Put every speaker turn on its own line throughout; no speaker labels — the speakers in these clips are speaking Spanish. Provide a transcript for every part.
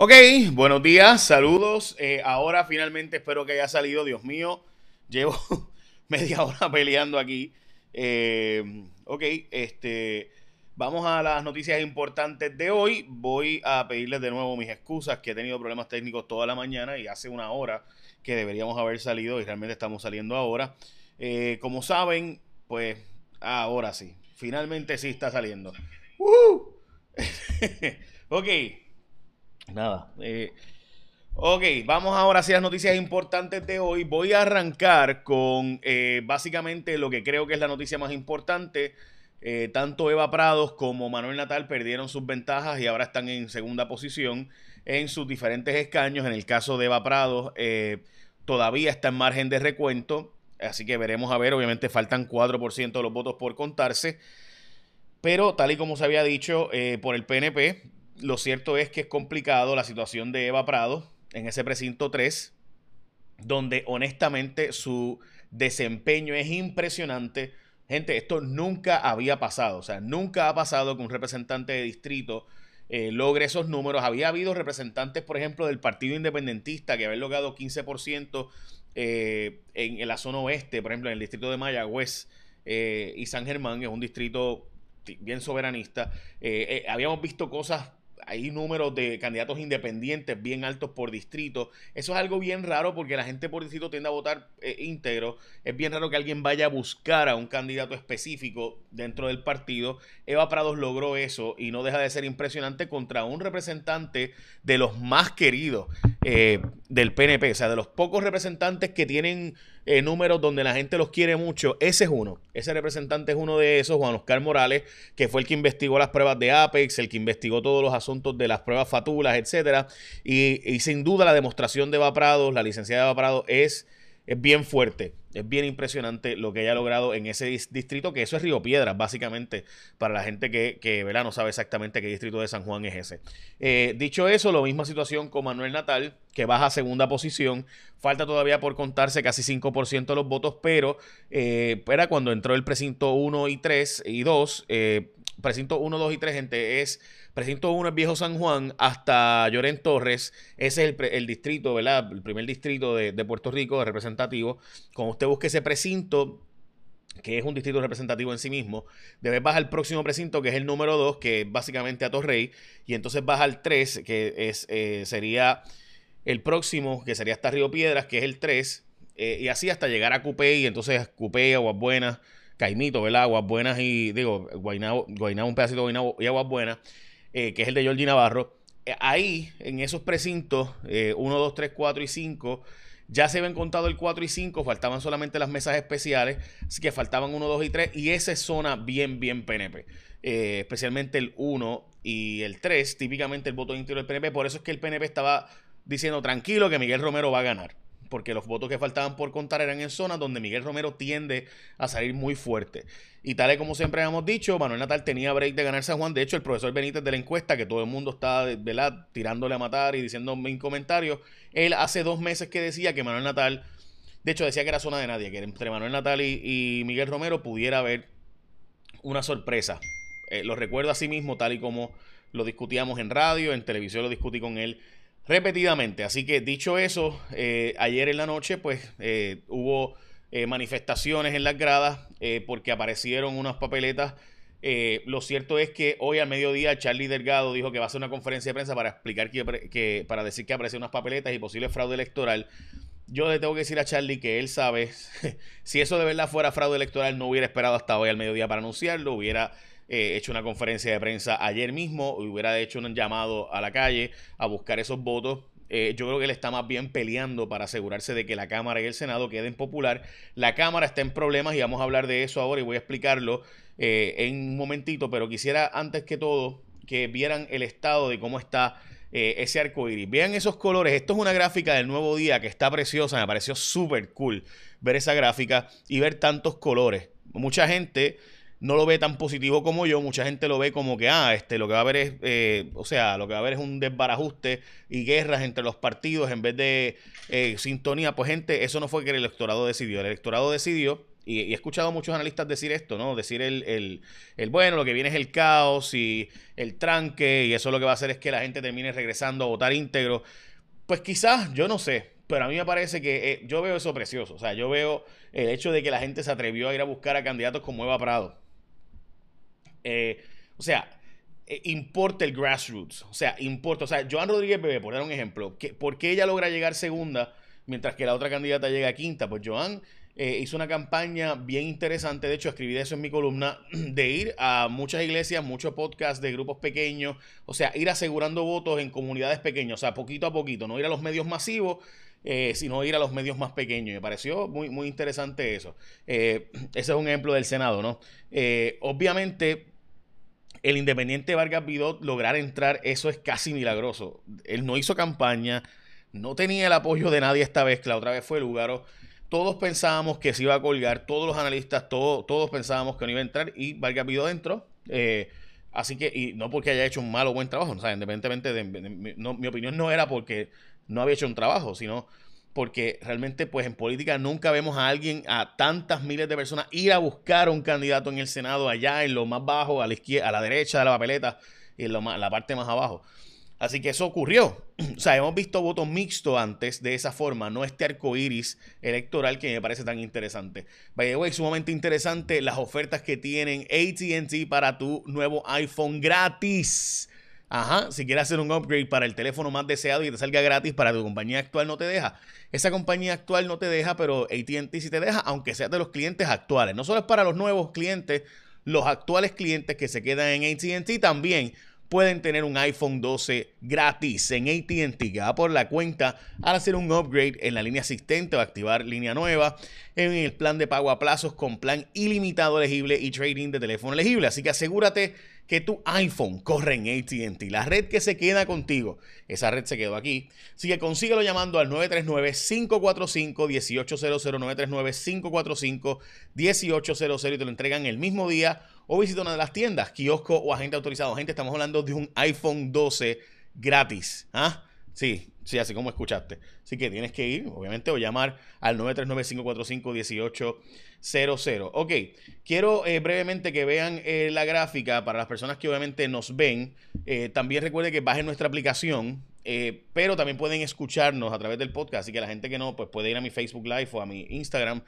Ok, buenos días, saludos. Eh, ahora finalmente espero que haya salido, Dios mío, llevo media hora peleando aquí. Eh, ok, este, vamos a las noticias importantes de hoy. Voy a pedirles de nuevo mis excusas, que he tenido problemas técnicos toda la mañana y hace una hora que deberíamos haber salido y realmente estamos saliendo ahora. Eh, como saben, pues ahora sí, finalmente sí está saliendo. ok. Nada. Eh, ok, vamos ahora a las noticias importantes de hoy. Voy a arrancar con eh, básicamente lo que creo que es la noticia más importante. Eh, tanto Eva Prados como Manuel Natal perdieron sus ventajas y ahora están en segunda posición en sus diferentes escaños. En el caso de Eva Prados, todavía está en margen de recuento. Así que veremos a ver, obviamente faltan 4% de los votos por contarse. Pero tal y como se había dicho por el PNP, lo cierto es que es complicado la situación de Eva Prado en ese precinto 3, donde honestamente su desempeño es impresionante. Gente, esto nunca había pasado, o sea, nunca ha pasado que un representante de distrito eh, logre esos números. Había habido representantes, por ejemplo, del Partido Independentista que habían logrado 15% eh, en, la zona oeste, por ejemplo, en el distrito de Mayagüez eh, y San Germán, es un distrito bien soberanista. habíamos visto cosas hay números de candidatos independientes bien altos por distrito. Eso es algo bien raro porque la gente por distrito tiende a votar eh, íntegro. Es bien raro que alguien vaya a buscar a un candidato específico dentro del partido. Eva Prados logró eso y no deja de ser impresionante contra un representante de los más queridos eh, del PNP. O sea, de los pocos representantes que tienen eh, números donde la gente los quiere mucho. Ese es uno. Ese representante es uno de esos, Juan Oscar Morales, que fue el que investigó las pruebas de Apex, el que investigó todos los asuntos de las pruebas fatulas, etcétera. Y, sin duda la demostración de Eva Prado, la licenciada Eva Prado, es es bien fuerte, es bien impresionante lo que haya logrado en ese distrito, que eso es Río Piedras, básicamente, para la gente que, que no sabe exactamente qué distrito de San Juan es ese. Eh, dicho eso, la misma situación con Manuel Natal, que baja a segunda posición, falta todavía por contarse casi 5% de los votos, pero eh, era cuando entró el precinto 1 y 3 y 2, eh, precinto 1, 2 y 3, gente, es Precinto 1 es Viejo San Juan hasta Lloren Torres. Ese es el, distrito, ¿verdad? El primer distrito de, Puerto Rico, de representativo. Cuando usted busque ese precinto, que es un distrito representativo en sí mismo, debe bajar al próximo precinto, que es el número 2, que es básicamente a Torrey, y entonces baja al 3, que es, eh, sería el próximo, que sería hasta Río Piedras, que es el 3, eh, y así hasta llegar a Cupé, y entonces Cupé, Aguas Buenas, Caimito, ¿verdad? Aguas Buenas y, digo, Guaynabo, un pedacito de Guaynabo y Aguas Buenas. Eh, que es el de Georgie Navarro. Eh, ahí, en esos precintos, 1, 2, 3, 4 y 5, ya se habían contado el 4 y 5, faltaban solamente las mesas especiales, así que faltaban 1, 2 y 3, y esa es zona bien, bien PNP. Eh, especialmente el 1 y el 3, típicamente el voto interior del PNP. Por eso es que el PNP estaba diciendo tranquilo que Miguel Romero va a ganar porque los votos que faltaban por contar eran en zonas donde Miguel Romero tiende a salir muy fuerte. Y tal y como siempre hemos dicho, Manuel Natal tenía break de ganar San Juan. De hecho, el profesor Benítez de la encuesta, que todo el mundo está ¿verdad? tirándole a matar y diciéndome en comentarios, él hace dos meses que decía que Manuel Natal, de hecho decía que era zona de nadie, que entre Manuel Natal y, Miguel Romero pudiera haber una sorpresa. Eh, lo recuerdo a sí mismo, tal y como lo discutíamos en radio, en televisión lo discutí con él repetidamente. Así que dicho eso, eh, ayer en la noche pues eh, hubo eh, manifestaciones en las gradas porque aparecieron unas papeletas. lo cierto es que hoy al mediodía Charlie Delgado dijo que va a hacer una conferencia de prensa para explicar que, para decir que aparecieron unas papeletas y posible fraude electoral. Yo le tengo que decir a Charlie que él sabe, si eso de verdad fuera fraude electoral, no hubiera esperado hasta hoy al mediodía para anunciarlo, hubiera eh, hecho una conferencia de prensa ayer mismo, hubiera hecho un llamado a la calle a buscar esos votos. Eh, yo creo que él está más bien peleando para asegurarse de que la Cámara y el Senado queden popular. La Cámara está en problemas y vamos a hablar de eso ahora y voy a explicarlo eh, en un momentito, pero quisiera antes que todo que vieran el estado de cómo está ese arco iris. Vean esos colores. Esto es una gráfica del nuevo día que está preciosa. Me pareció súper cool ver esa gráfica y ver tantos colores. Mucha gente no lo ve tan positivo como yo. Mucha gente lo ve como que, ah, este, lo que va a haber es, eh, o sea, lo que va a haber es un desbarajuste y guerras entre los partidos en vez de eh, sintonía. Pues, gente, eso no fue que el electorado decidió. El electorado decidió y, he escuchado a muchos analistas decir esto, ¿no? Decir el, el, el, bueno, lo que viene es el caos y el tranque, y eso lo que va a hacer es que la gente termine regresando a votar íntegro. Pues quizás, yo no sé, pero a mí me parece que eh, yo veo eso precioso. O sea, yo veo el hecho de que la gente se atrevió a ir a buscar a candidatos como Eva Prado. Eh, o sea, eh, importa el grassroots. O sea, importa. O sea, Joan Rodríguez Bebé, por dar un ejemplo, ¿por qué ella logra llegar segunda mientras que la otra candidata llega quinta? Pues Joan eh, hizo una campaña bien interesante, de hecho escribí de eso en mi columna, de ir a muchas iglesias, muchos podcasts de grupos pequeños, o sea, ir asegurando votos en comunidades pequeñas, o sea, poquito a poquito, no ir a los medios masivos, sino ir a los medios más pequeños. Me pareció muy, muy interesante eso. Ese es un ejemplo del Senado, ¿no? obviamente, el independiente Vargas Vidot lograr entrar, eso es casi milagroso. Él no hizo campaña, no tenía el apoyo de nadie esta vez, que la otra vez fue Lugaro todos pensábamos que se iba a colgar, todos los analistas, todos pensábamos que no iba a entrar y Vargas pidió dentro. Eh, así que, y no porque haya hecho un mal o buen trabajo, o sea, independientemente de, mi opinión no era porque no había hecho un trabajo, sino porque realmente pues en política nunca vemos a alguien, a tantas miles de personas ir a buscar a un candidato en el Senado allá en lo más bajo, a la izquierda, a la derecha de la papeleta y en la parte más abajo. Así que eso ocurrió. O sea, hemos visto votos mixtos antes de esa forma, no este arco iris electoral que me parece tan interesante. By the way, sumamente interesante las ofertas que tienen ATT para tu nuevo iPhone gratis. Ajá, si quieres hacer un upgrade para el teléfono más deseado y te salga gratis para tu compañía actual, no te deja. Esa compañía actual no te deja, pero ATT sí te deja, aunque sea de los clientes actuales. No solo es para los nuevos clientes, los actuales clientes que se quedan en ATT también pueden tener un iPhone 12 gratis en ATT que va por la cuenta al hacer un upgrade en la línea asistente o activar línea nueva en el plan de pago a plazos con plan ilimitado elegible y trading de teléfono elegible. Así que asegúrate que tu iPhone corre en ATT, la red que se queda contigo. Esa red se quedó aquí. Así que consíguelo llamando al 939-545-1800, 939-545-1800 y te lo entregan el mismo día o visita una de las tiendas, kiosco o agente autorizado. Gente, estamos hablando de un iPhone 12 gratis. ¿Ah? Sí, sí, así como escuchaste. Así que tienes que ir, obviamente, o llamar al 939-545-1800. Ok, quiero eh, brevemente que vean eh, la gráfica para las personas que obviamente nos ven. Eh, también recuerde que bajen nuestra aplicación, pero también pueden escucharnos a través del podcast. Así que la gente que no, pues puede ir a mi Facebook Live o a mi Instagram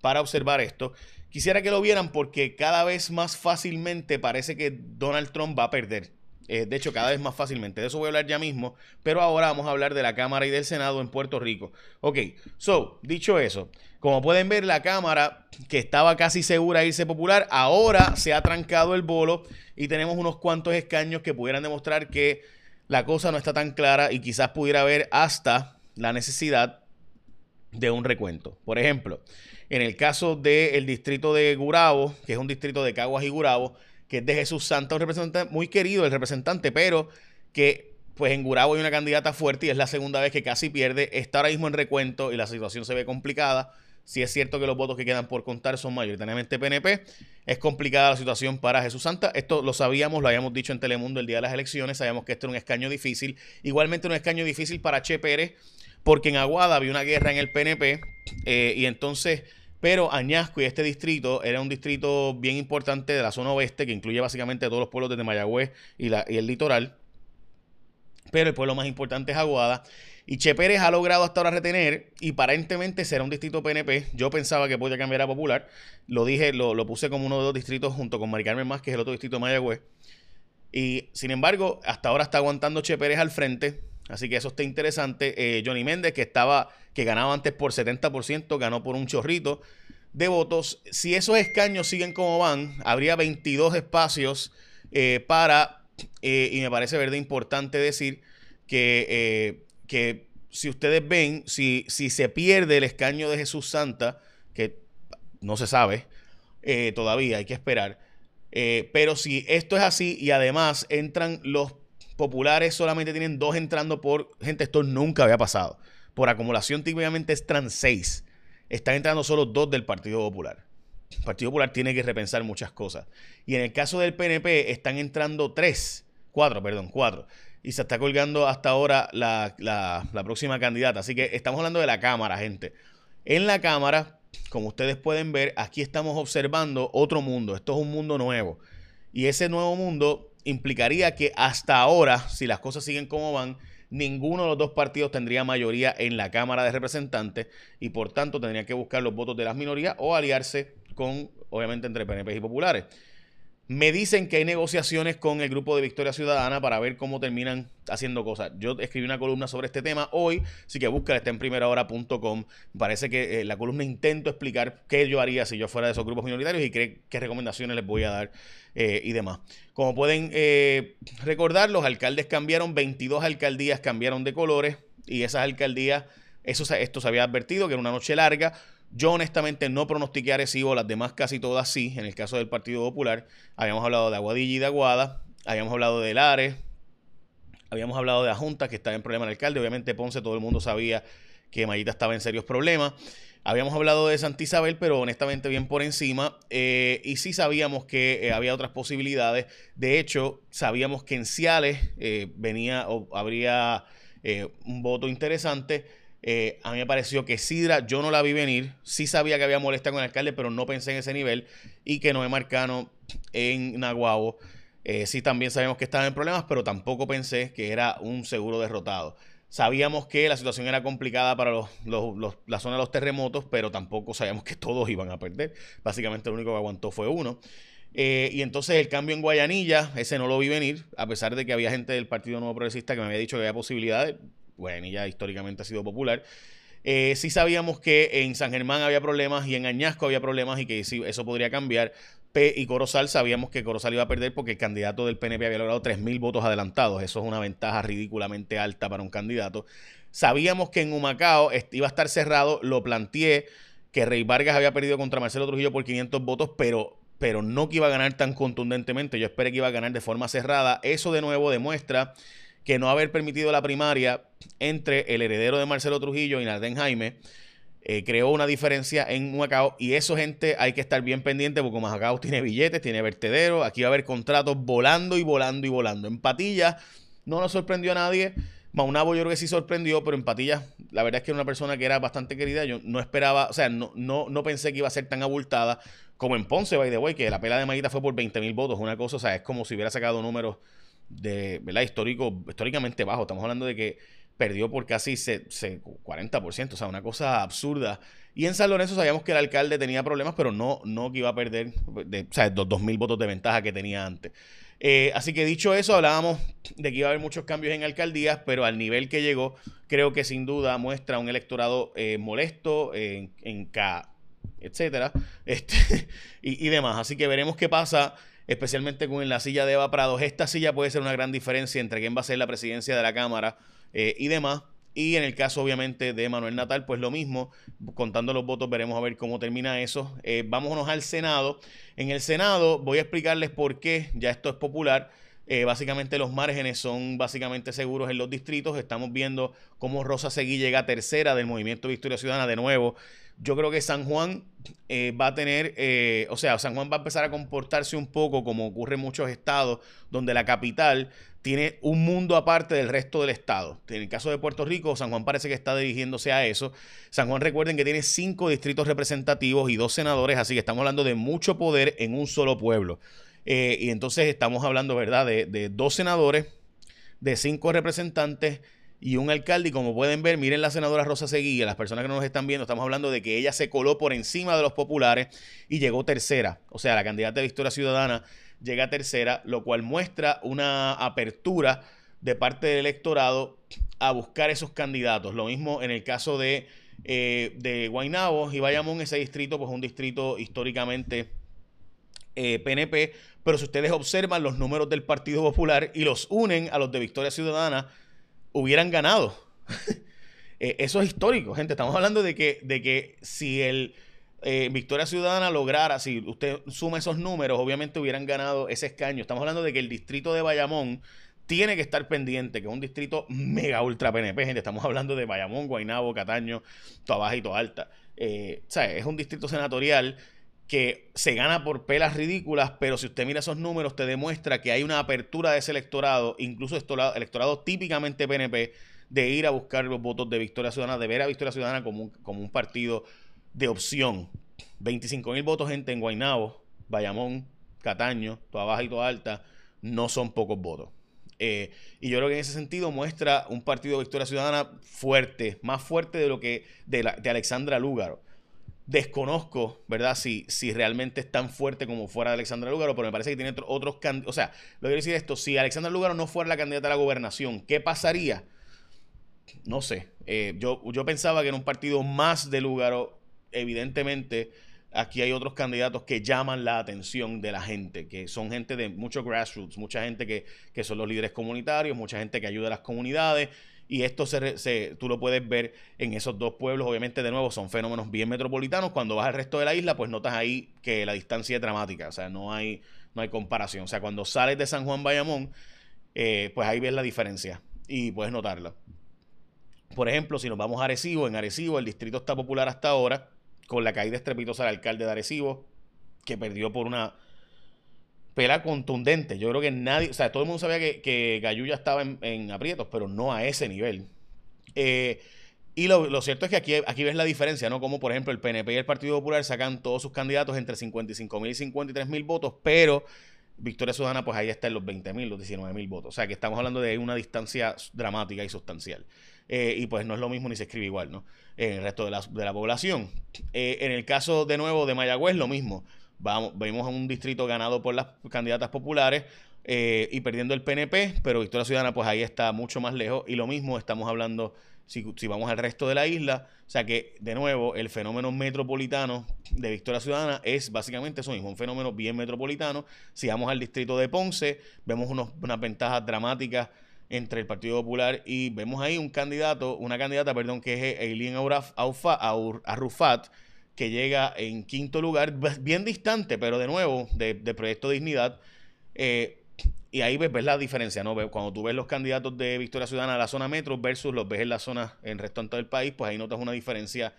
para observar esto. Quisiera que lo vieran porque cada vez más fácilmente parece que Donald Trump va a perder. Eh, de hecho, cada vez más fácilmente. De eso voy a hablar ya mismo. Pero ahora vamos a hablar de la Cámara y del Senado en Puerto Rico. Ok, so, dicho eso, como pueden ver, la Cámara, que estaba casi segura de irse popular, ahora se ha trancado el bolo y tenemos unos cuantos escaños que pudieran demostrar que la cosa no está tan clara y quizás pudiera haber hasta la necesidad de un recuento. Por ejemplo, en el caso del distrito de Gurabo, que es un distrito de Caguas y Gurabo, que es de Jesús Santa, un representante muy querido, el representante, pero que pues en Gurabo hay una candidata fuerte y es la segunda vez que casi pierde. Está ahora mismo en recuento y la situación se ve complicada. Si es cierto que los votos que quedan por contar son mayoritariamente PNP, es complicada la situación para Jesús Santa. Esto lo sabíamos, lo habíamos dicho en Telemundo el día de las elecciones, sabíamos que este era un escaño difícil. Igualmente un escaño difícil para Che Pérez, porque en Aguada había una guerra en el PNP eh, y entonces, pero Añasco y este distrito era un distrito bien importante de la zona oeste que incluye básicamente todos los pueblos de Mayagüez y, el litoral, pero el pueblo más importante es Aguada. Y Che Pérez ha logrado hasta ahora retener y aparentemente será un distrito PNP. Yo pensaba que podía cambiar a Popular. Lo dije, lo, puse como uno de los distritos junto con Mari Carmen Más, que es el otro distrito de Mayagüez. Y sin embargo, hasta ahora está aguantando Che Pérez al frente. Así que eso está interesante. Eh, Johnny Méndez, que estaba, que ganaba antes por 70%, ganó por un chorrito de votos. Si esos escaños siguen como van, habría 22 espacios eh, para, eh, y me parece verdad importante decir que, que si ustedes ven, si, si se pierde el escaño de Jesús Santa, que no se sabe todavía, hay que esperar. pero si esto es así y además entran los populares solamente tienen dos entrando por. Gente, esto nunca había pasado. Por acumulación, típicamente entran seis. Están entrando solo dos del Partido Popular. El Partido Popular tiene que repensar muchas cosas. Y en el caso del PNP, están entrando tres. Cuatro, perdón, cuatro. Y se está colgando hasta ahora la, la próxima candidata. Así que estamos hablando de la Cámara, gente. En la Cámara, como ustedes pueden ver, aquí estamos observando otro mundo. Esto es un mundo nuevo. Y ese nuevo mundo implicaría que hasta ahora, si las cosas siguen como van, ninguno de los dos partidos tendría mayoría en la Cámara de Representantes y por tanto tendría que buscar los votos de las minorías o aliarse con, obviamente, entre PNP y populares. Me dicen que hay negociaciones con el grupo de Victoria Ciudadana para ver cómo terminan haciendo cosas. Yo escribí una columna sobre este tema hoy, así que búscala, está en primerahora.com. Parece que eh, la columna intento explicar qué yo haría si yo fuera de esos grupos minoritarios y qué, qué recomendaciones les voy a dar eh, y demás. Como pueden eh, recordar, los alcaldes cambiaron, 22 alcaldías cambiaron de colores y esas alcaldías, esto se había advertido que era una noche larga yo honestamente no pronostiqué Arecibo, las demás casi todas sí, en el caso del Partido Popular. Habíamos hablado de Aguadilla y de Aguada, habíamos hablado de Lares, habíamos hablado de la Junta que estaba en problema el alcalde, obviamente Ponce todo el mundo sabía que Mayita estaba en serios problemas. Habíamos hablado de Santa Isabel, pero honestamente bien por encima. Eh, y sí sabíamos que eh, había otras posibilidades. De hecho, sabíamos que en Ciales eh, venía o habría un voto interesante. Eh, a mí me pareció que Sidra, yo no la vi venir. Sí sabía que había molestia con el alcalde, pero no pensé en ese nivel. Y que Noé Marcano en Naguabo. Eh, sí también sabemos que estaba en problemas, pero tampoco pensé que era un seguro derrotado. Sabíamos que la situación era complicada para la zona de los terremotos, pero tampoco sabíamos que todos iban a perder. Básicamente el único que aguantó fue uno. Eh, y entonces el cambio en Guayanilla, ese no lo vi venir, a pesar de que había gente del Partido Nuevo Progresista que me había dicho que había posibilidades. Guayanilla históricamente ha sido popular. Eh, sí sabíamos que en San Germán había problemas y en Añasco había problemas y que eso podría cambiar. P y Corozal sabíamos que Corozal iba a perder porque el candidato del PNP había logrado 3.000 votos adelantados. Eso es una ventaja ridículamente alta para un candidato. Sabíamos que en Humacao iba a estar cerrado. Lo planteé que Rey Vargas había perdido contra Marcelo Trujillo por 500 votos, pero, pero no que iba a ganar tan contundentemente. Yo esperé que iba a ganar de forma cerrada. Eso de nuevo demuestra que no haber permitido la primaria entre el heredero de Marcelo Trujillo y Narden Jaime eh, creó una diferencia en Macao y eso gente hay que estar bien pendiente porque Macao tiene billetes, tiene vertedero, aquí va a haber contratos volando y volando y volando. En Patilla no nos sorprendió a nadie. Maunabo yo creo que sí sorprendió, pero en Patilla la verdad es que era una persona que era bastante querida. Yo no esperaba, o sea, no, no, no pensé que iba a ser tan abultada como en Ponce, by the way, que la pela de Maguita fue por 20 mil votos. Una cosa, o sea, es como si hubiera sacado números de, ¿verdad? Histórico, históricamente bajo. Estamos hablando de que perdió por casi se, 40%, o sea, una cosa absurda. Y en San Lorenzo sabíamos que el alcalde tenía problemas, pero no, no que iba a perder, de, o sea, los 2.000 votos de ventaja que tenía antes. Eh, así que dicho eso, hablábamos de que iba a haber muchos cambios en alcaldías, pero al nivel que llegó, creo que sin duda muestra un electorado eh, molesto en, en K, etcétera, este, y, y demás. Así que veremos qué pasa especialmente con la silla de Eva Prados. Esta silla puede ser una gran diferencia entre quién va a ser la presidencia de la Cámara eh, y demás. Y en el caso, obviamente, de Manuel Natal, pues lo mismo, contando los votos, veremos a ver cómo termina eso. Eh, vámonos al Senado. En el Senado voy a explicarles por qué, ya esto es popular. Eh, básicamente los márgenes son básicamente seguros en los distritos. Estamos viendo cómo Rosa Seguí llega tercera del movimiento Victoria Ciudadana de nuevo yo creo que San Juan eh, va a tener, eh, o sea, San Juan va a empezar a comportarse un poco como ocurre en muchos estados, donde la capital tiene un mundo aparte del resto del estado. En el caso de Puerto Rico, San Juan parece que está dirigiéndose a eso. San Juan, recuerden que tiene cinco distritos representativos y dos senadores, así que estamos hablando de mucho poder en un solo pueblo. Eh, y entonces estamos hablando, ¿verdad?, de, de dos senadores, de cinco representantes y un alcalde. Y como pueden ver, miren la senadora Rosa Seguía, las personas que no nos están viendo, estamos hablando de que ella se coló por encima de los populares y llegó tercera. O sea, la candidata de Victoria Ciudadana llega tercera, lo cual muestra una apertura de parte del electorado a buscar esos candidatos. Lo mismo en el caso de, eh, de Guaynabo y Bayamón, ese distrito, pues un distrito históricamente PNP, eh, pero si ustedes observan los números del Partido Popular y los unen a los de Victoria Ciudadana, hubieran ganado. Eh, eso es histórico, gente. Estamos hablando de que, de que si el eh, Victoria Ciudadana lograra, si usted suma esos números, obviamente hubieran ganado ese escaño. Estamos hablando de que el distrito de Bayamón tiene que estar pendiente, que es un distrito mega ultra PNP, gente. Estamos hablando de Bayamón, Guaynabo, Cataño, Toa Baja y Toa Alta. Eh, es un distrito senatorial que se gana por pelas ridículas, pero si usted mira esos números, te demuestra que hay una apertura de ese electorado, incluso electorado típicamente PNP, de ir a buscar los votos de Victoria Ciudadana, de ver a Victoria Ciudadana como un, como un partido de opción. 25 mil votos gente en Guaynabo, Bayamón, Cataño, toda baja y toda alta, no son pocos votos. Eh, y yo creo que en ese sentido muestra un partido de Victoria Ciudadana fuerte, más fuerte de lo que de, de Alexandra Lúgaro. Desconozco, ¿verdad? Si, si realmente es tan fuerte como fuera Alexandra Lúgaro, pero me parece que tiene otros candidatos. O sea, lo quiero decir esto: si Alexandra Lúgaro no fuera la candidata a la gobernación, ¿qué pasaría? No sé. Eh, yo, yo pensaba que en un partido más de Lúgaro, evidentemente, aquí hay otros candidatos que llaman la atención de la gente, que son gente de mucho grassroots, mucha gente que, que son los líderes comunitarios, mucha gente que ayuda a las comunidades y esto se, tú lo puedes ver en esos dos pueblos. Obviamente, de nuevo, son fenómenos bien metropolitanos. Cuando vas al resto de la isla, pues notas ahí que la distancia es dramática. O sea, no hay, no hay comparación. O sea, cuando sales de San Juan Bayamón, eh, pues ahí ves la diferencia y puedes notarla. Por ejemplo, si nos vamos a Arecibo, en Arecibo el distrito está popular hasta ahora, con la caída estrepitosa del alcalde de Arecibo, que perdió por una pela contundente. Yo creo que nadie, o sea, todo el mundo sabía que, que ya estaba en, aprietos, pero no a ese nivel. Eh, y lo, cierto es que aquí, aquí ves la diferencia, ¿no? Como por ejemplo el PNP y el Partido Popular sacan todos sus candidatos entre 55 mil y 53 mil votos, pero Victoria Ciudadana, pues ahí está en los 20 mil, los 19 mil votos. O sea que estamos hablando de una distancia dramática y sustancial. Eh, y pues no es lo mismo ni se escribe igual, ¿no? En el resto de la, de la población. Eh, en el caso de nuevo de Mayagüez, lo mismo. Vamos, vemos a un distrito ganado por las candidatas populares eh, y perdiendo el PNP, pero Victoria Ciudadana pues ahí está mucho más lejos y lo mismo estamos hablando si, vamos al resto de la isla, o sea que de nuevo el fenómeno metropolitano de Victoria Ciudadana es básicamente eso mismo, un fenómeno bien metropolitano. Si vamos al distrito de Ponce, vemos unos, unas ventajas dramáticas entre el Partido Popular y vemos ahí un candidato, una candidata, perdón, que es Eileen Arrufat, que llega en quinto lugar, bien distante, pero de nuevo, de, Proyecto Dignidad. Eh, y ahí ves, la diferencia, ¿no? Cuando tú ves los candidatos de Victoria Ciudadana a la zona metro versus los ves en la zona, en el restante del país, pues ahí notas una diferencia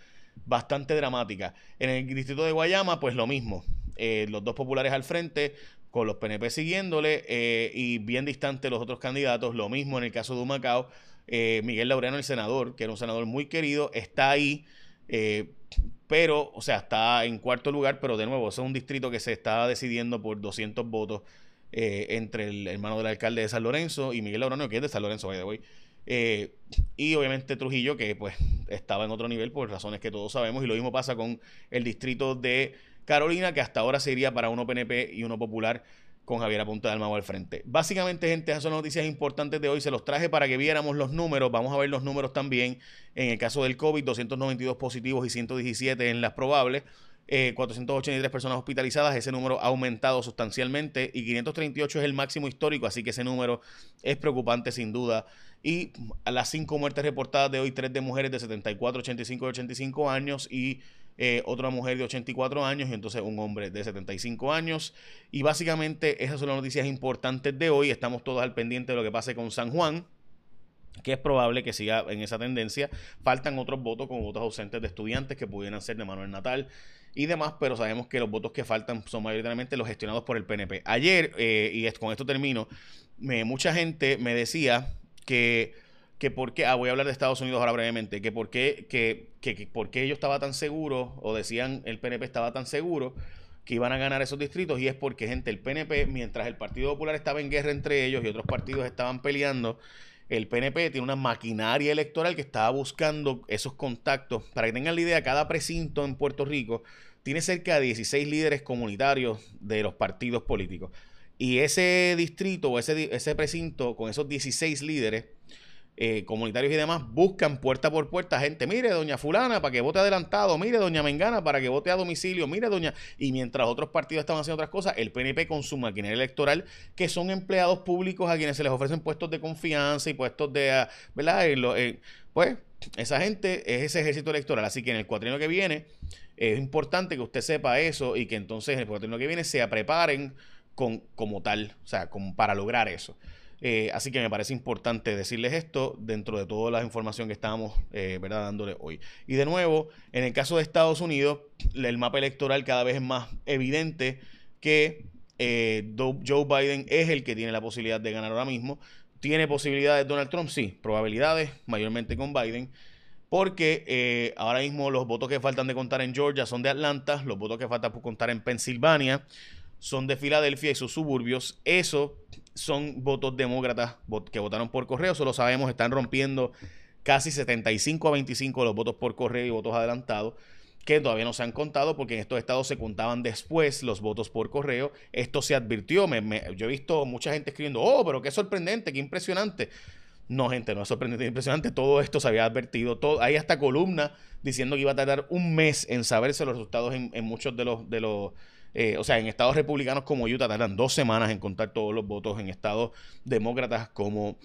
bastante dramática. En el distrito de Guayama, pues lo mismo. Eh, los dos populares al frente, con los PNP siguiéndole, eh, y bien distante los otros candidatos. Lo mismo en el caso de Humacao. Miguel Laureano, el senador, que era un senador muy querido, está ahí pero, o sea, está en cuarto lugar, pero de nuevo, es un distrito que se está decidiendo por 200 votos eh, entre el hermano del alcalde de San Lorenzo y Miguel Laurano, que es de San Lorenzo, by the way. Eh, y obviamente Trujillo, que pues estaba en otro nivel por razones que todos sabemos. Y lo mismo pasa con el distrito de Carolina, que hasta ahora se iría para uno PNP y uno popular con Javier Apunta del Mago al frente. Básicamente, gente, esas son las noticias importantes de hoy. Se los traje para que viéramos los números. Vamos a ver los números también. En el caso del COVID, 292 positivos y 117 en las probables. 483 eh, personas hospitalizadas, ese número ha aumentado sustancialmente y 538 es el máximo histórico, así que ese número es preocupante sin duda. Y a las cinco muertes reportadas de hoy, tres de mujeres de 74, 85 y 85 años y eh, otra mujer de 84 años y entonces un hombre de 75 años. Y básicamente esas son las noticias importantes de hoy. Estamos todos al pendiente de lo que pase con San Juan que es probable que siga en esa tendencia. Faltan otros votos como votos ausentes de estudiantes que pudieran ser de Manuel Natal y demás, pero sabemos que los votos que faltan son mayoritariamente los gestionados por el PNP. Ayer, eh, y con esto termino, mucha gente me decía que que por qué, ah, voy a hablar de Estados Unidos ahora brevemente, que por qué, que, que, por qué ellos estaban tan seguros, o decían el PNP estaba tan seguro que iban a ganar esos distritos, y es porque, gente, el PNP, mientras el Partido Popular estaba en guerra entre ellos y otros partidos estaban peleando, el PNP tiene una maquinaria electoral que estaba buscando esos contactos. Para que tengan la idea, cada precinto en Puerto Rico tiene cerca de 16 líderes comunitarios de los partidos políticos. Y ese distrito o ese, ese precinto con esos 16 líderes eh, comunitarios y demás buscan puerta por puerta gente, mire doña fulana para que vote adelantado, mire doña Mengana para que vote a domicilio, mire doña... Y mientras otros partidos estaban haciendo otras cosas, el PNP con su maquinaria electoral, que son empleados públicos a quienes se les ofrecen puestos de confianza y puestos de... Ah, ¿Verdad? pues esa gente es ese ejército electoral. Así que en el cuatrienio que viene es importante que usted sepa eso y que entonces en el cuatrienio que viene se preparen con, como tal, o sea, como para lograr eso. Eh, así que me parece importante decirles esto dentro de toda la información que estábamos eh, dándole hoy. Y de nuevo, en el caso de Estados Unidos, el mapa electoral cada vez es más evidente que eh, Joe Biden es el que tiene la posibilidad de ganar ahora mismo. ¿Tiene posibilidades Donald Trump? Sí, probabilidades, mayormente con Biden. porque eh, ahora mismo los votos que faltan de contar en Georgia son de Atlanta, los votos que faltan por contar en Pensilvania son de Filadelfia y sus suburbios. Eso son votos demócratas que votaron por correo, eso lo sabemos, están rompiendo casi 75 a 25 los votos por correo y votos adelantados que todavía no se han contado porque en estos estados se contaban después los votos por correo. Esto se advirtió. yo he visto mucha gente escribiendo, oh, pero qué sorprendente, qué impresionante. No, gente, no es sorprendente, impresionante. Todo esto se había advertido. Todo, hay hasta columna diciendo que iba a tardar un mes en saberse los resultados en, muchos de los, de los eh, o sea, en estados republicanos como Utah tardan dos semanas en contar todos los votos. En estados demócratas como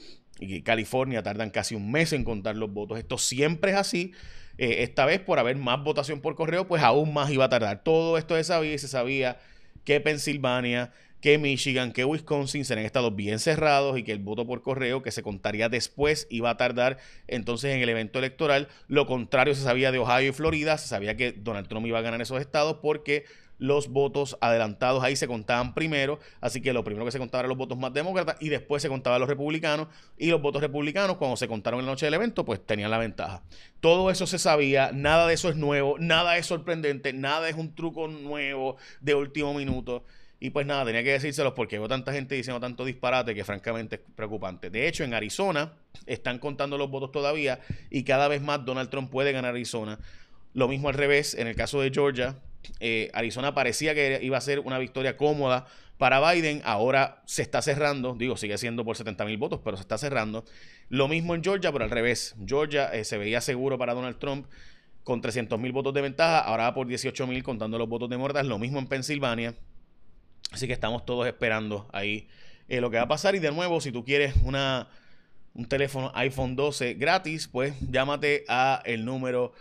California tardan casi un mes en contar los votos. Esto siempre es así. Eh, esta vez, por haber más votación por correo, pues aún más iba a tardar. Todo esto se sabía y se sabía que Pensilvania que Michigan, que Wisconsin serían estados bien cerrados y que el voto por correo que se contaría después iba a tardar entonces en el evento electoral. Lo contrario se sabía de Ohio y Florida, se sabía que Donald Trump iba a ganar esos estados porque los votos adelantados ahí se contaban primero, así que lo primero que se contaba eran los votos más demócratas y después se contaban los republicanos y los votos republicanos cuando se contaron en la noche del evento pues tenían la ventaja. Todo eso se sabía, nada de eso es nuevo, nada es sorprendente, nada es un truco nuevo de último minuto. Y pues nada, tenía que decírselos porque veo tanta gente diciendo tanto disparate que francamente es preocupante. De hecho, en Arizona están contando los votos todavía y cada vez más Donald Trump puede ganar Arizona. Lo mismo al revés, en el caso de Georgia, eh, Arizona parecía que iba a ser una victoria cómoda para Biden, ahora se está cerrando, digo, sigue siendo por 70 mil votos, pero se está cerrando. Lo mismo en Georgia, pero al revés. Georgia eh, se veía seguro para Donald Trump con 300 mil votos de ventaja, ahora va por 18 mil contando los votos de muertas. Lo mismo en Pensilvania. Así que estamos todos esperando ahí eh, lo que va a pasar. Y de nuevo, si tú quieres una, un teléfono iPhone 12 gratis, pues llámate a el número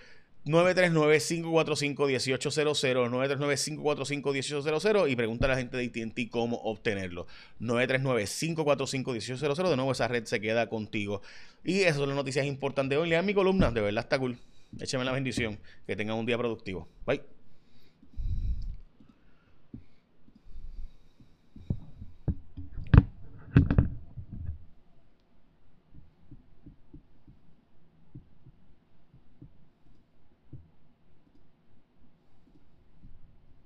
939-545-1800, 939-545-1800 y pregunta a la gente de AT&T cómo obtenerlo. 939-545-1800, de nuevo esa red se queda contigo. Y esas son las noticias importantes de hoy. Lean mi columna, de verdad está cool. Écheme la bendición. Que tengan un día productivo. Bye.